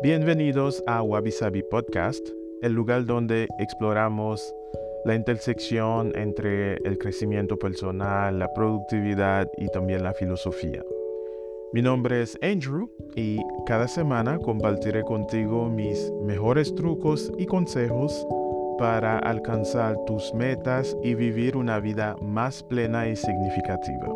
Bienvenidos a Wabi Sabi Podcast, el lugar donde exploramos la intersección entre el crecimiento personal, la productividad y también la filosofía. Mi nombre es Andrew y cada semana compartiré contigo mis mejores trucos y consejos para alcanzar tus metas y vivir una vida más plena y significativa.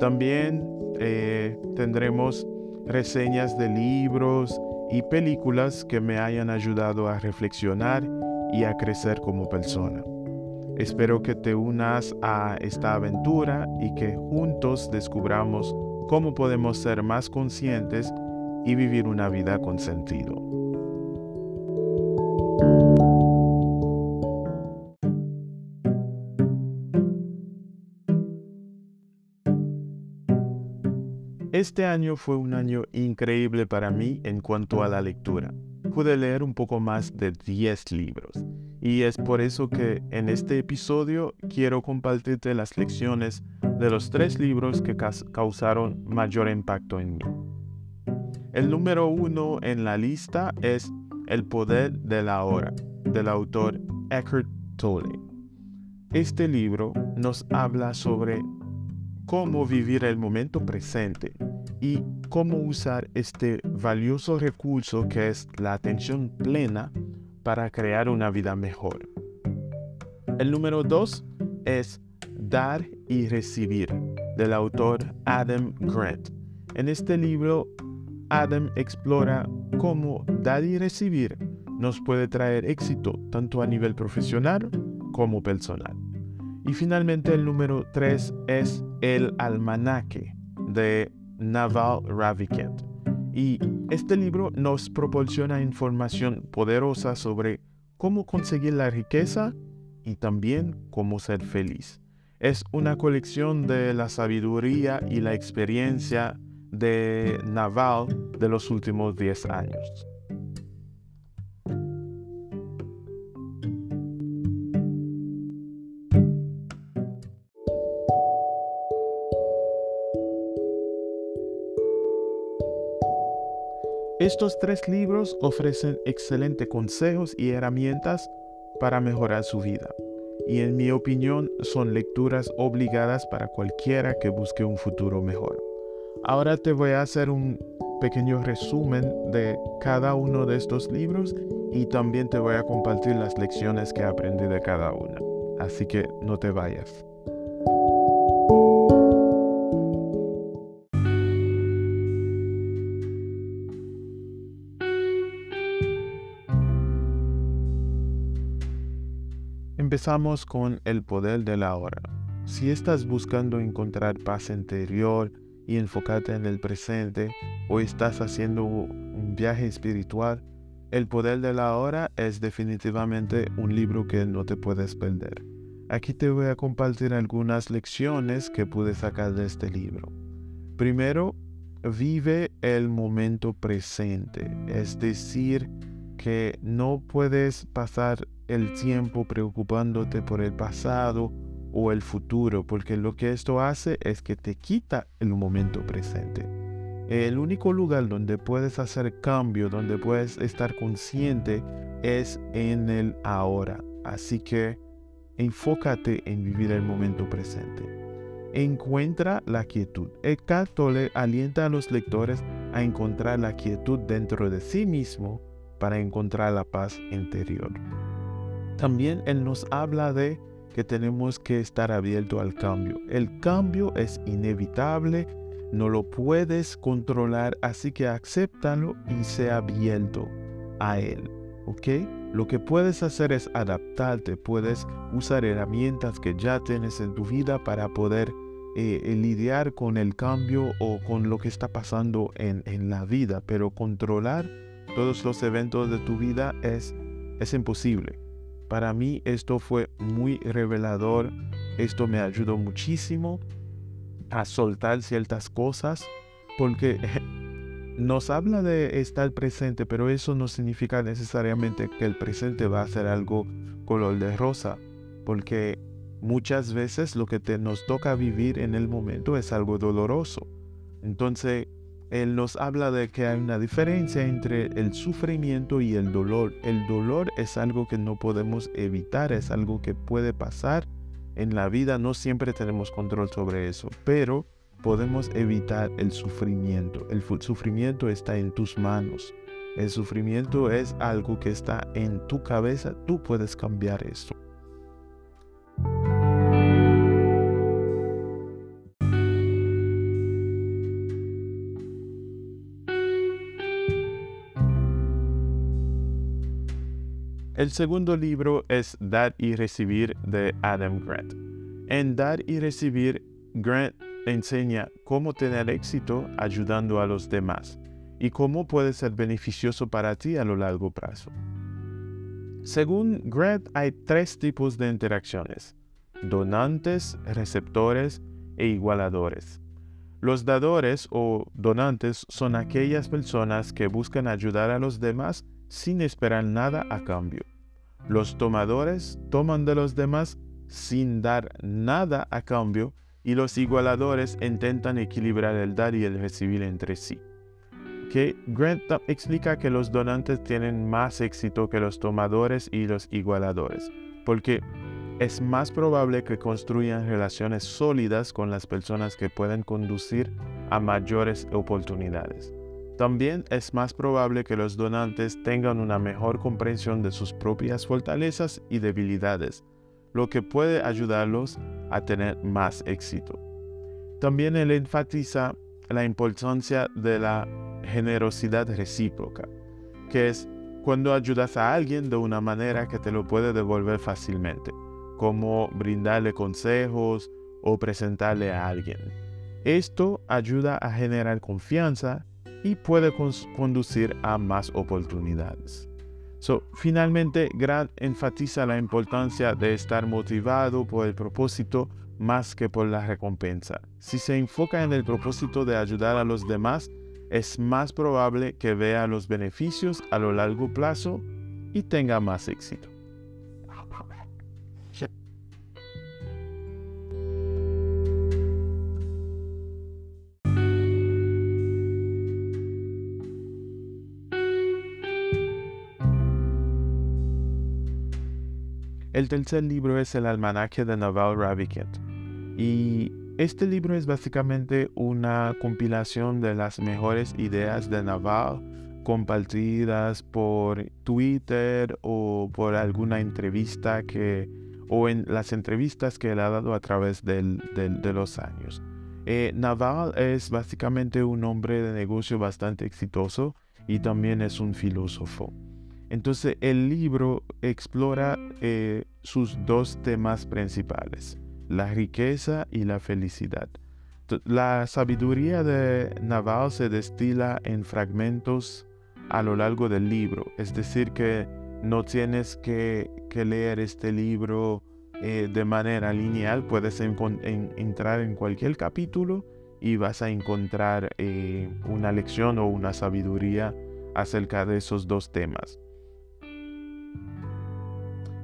También eh, tendremos reseñas de libros y películas que me hayan ayudado a reflexionar y a crecer como persona. Espero que te unas a esta aventura y que juntos descubramos cómo podemos ser más conscientes y vivir una vida con sentido. Este año fue un año increíble para mí en cuanto a la lectura. Pude leer un poco más de 10 libros y es por eso que en este episodio quiero compartirte las lecciones de los tres libros que causaron mayor impacto en mí. El número uno en la lista es El poder de la hora, del autor Eckhart Tolle. Este libro nos habla sobre cómo vivir el momento presente y cómo usar este valioso recurso que es la atención plena para crear una vida mejor. El número dos es Dar y Recibir, del autor Adam Grant. En este libro, Adam explora cómo dar y recibir nos puede traer éxito tanto a nivel profesional como personal. Y finalmente el número 3 es El Almanaque de Naval Ravikant. Y este libro nos proporciona información poderosa sobre cómo conseguir la riqueza y también cómo ser feliz. Es una colección de la sabiduría y la experiencia de Naval de los últimos 10 años. Estos tres libros ofrecen excelentes consejos y herramientas para mejorar su vida. Y en mi opinión son lecturas obligadas para cualquiera que busque un futuro mejor. Ahora te voy a hacer un pequeño resumen de cada uno de estos libros y también te voy a compartir las lecciones que aprendí de cada una. Así que no te vayas. Empezamos con el poder de la hora. Si estás buscando encontrar paz interior y enfocarte en el presente o estás haciendo un viaje espiritual, El poder de la hora es definitivamente un libro que no te puedes perder. Aquí te voy a compartir algunas lecciones que pude sacar de este libro. Primero, vive el momento presente, es decir, que no puedes pasar el tiempo preocupándote por el pasado o el futuro, porque lo que esto hace es que te quita el momento presente. El único lugar donde puedes hacer cambio, donde puedes estar consciente, es en el ahora. Así que enfócate en vivir el momento presente. Encuentra la quietud. El le alienta a los lectores a encontrar la quietud dentro de sí mismo para encontrar la paz interior. También Él nos habla de que tenemos que estar abierto al cambio. El cambio es inevitable, no lo puedes controlar, así que acéptalo y sea abierto a Él. ¿Ok? Lo que puedes hacer es adaptarte, puedes usar herramientas que ya tienes en tu vida para poder eh, lidiar con el cambio o con lo que está pasando en, en la vida, pero controlar todos los eventos de tu vida es, es imposible. Para mí esto fue muy revelador, esto me ayudó muchísimo a soltar ciertas cosas porque nos habla de estar presente, pero eso no significa necesariamente que el presente va a ser algo color de rosa, porque muchas veces lo que te, nos toca vivir en el momento es algo doloroso. Entonces, él nos habla de que hay una diferencia entre el sufrimiento y el dolor. El dolor es algo que no podemos evitar, es algo que puede pasar en la vida, no siempre tenemos control sobre eso, pero podemos evitar el sufrimiento. El sufrimiento está en tus manos. El sufrimiento es algo que está en tu cabeza, tú puedes cambiar eso. El segundo libro es Dar y Recibir de Adam Grant. En Dar y Recibir, Grant enseña cómo tener éxito ayudando a los demás y cómo puede ser beneficioso para ti a lo largo plazo. Según Grant, hay tres tipos de interacciones, donantes, receptores e igualadores. Los dadores o donantes son aquellas personas que buscan ayudar a los demás sin esperar nada a cambio. Los tomadores toman de los demás sin dar nada a cambio y los igualadores intentan equilibrar el dar y el recibir entre sí. Que Grant explica que los donantes tienen más éxito que los tomadores y los igualadores, porque es más probable que construyan relaciones sólidas con las personas que pueden conducir a mayores oportunidades. También es más probable que los donantes tengan una mejor comprensión de sus propias fortalezas y debilidades, lo que puede ayudarlos a tener más éxito. También él enfatiza la importancia de la generosidad recíproca, que es cuando ayudas a alguien de una manera que te lo puede devolver fácilmente, como brindarle consejos o presentarle a alguien. Esto ayuda a generar confianza y puede conducir a más oportunidades. So, finalmente, Grant enfatiza la importancia de estar motivado por el propósito más que por la recompensa. Si se enfoca en el propósito de ayudar a los demás, es más probable que vea los beneficios a lo largo plazo y tenga más éxito. El tercer libro es el almanaque de Naval Ravikant. Y este libro es básicamente una compilación de las mejores ideas de Naval compartidas por Twitter o por alguna entrevista que o en las entrevistas que él ha dado a través de los años. Eh, Naval es básicamente un hombre de negocio bastante exitoso y también es un filósofo. Entonces el libro explora eh, sus dos temas principales, la riqueza y la felicidad. La sabiduría de Naval se destila en fragmentos a lo largo del libro, es decir, que no tienes que, leer este libro eh, de manera lineal, puedes entrar en cualquier capítulo y vas a encontrar eh, una lección o una sabiduría acerca de esos dos temas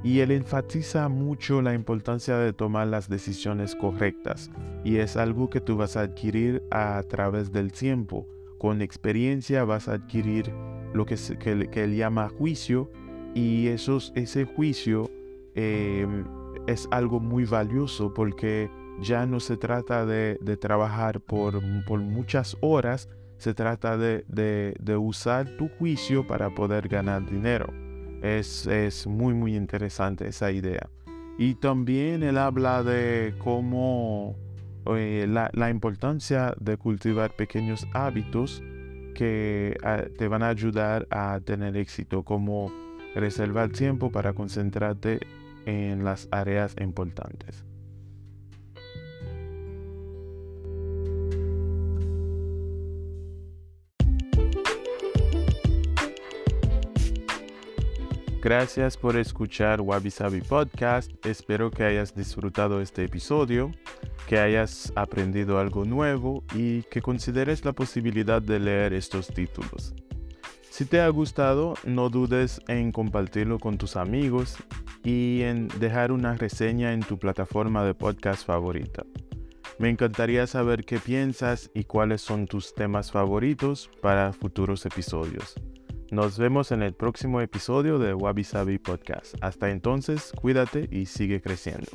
y él enfatiza mucho la importancia de tomar las decisiones correctas y es algo que tú vas a adquirir a través del tiempo. Con experiencia vas a adquirir lo que, él llama juicio y ese juicio em, es algo muy valioso porque ya no se trata de, trabajar por, muchas horas, se trata de usar tu juicio para poder ganar dinero. Es, muy, muy interesante esa idea. Y también él habla de cómo eh, la, importancia de cultivar pequeños hábitos que ah, te van a ayudar a tener éxito, como reservar tiempo para concentrarte en las áreas importantes. Gracias por escuchar Wabi Sabi Podcast. Espero que hayas disfrutado este episodio, que hayas aprendido algo nuevo y que consideres la posibilidad de leer estos títulos. Si te ha gustado, no dudes en compartirlo con tus amigos y en dejar una reseña en tu plataforma de podcast favorita. Me encantaría saber qué piensas y cuáles son tus temas favoritos para futuros episodios. Nos vemos en el próximo episodio de Wabi Sabi Podcast. Hasta entonces, cuídate y sigue creciendo.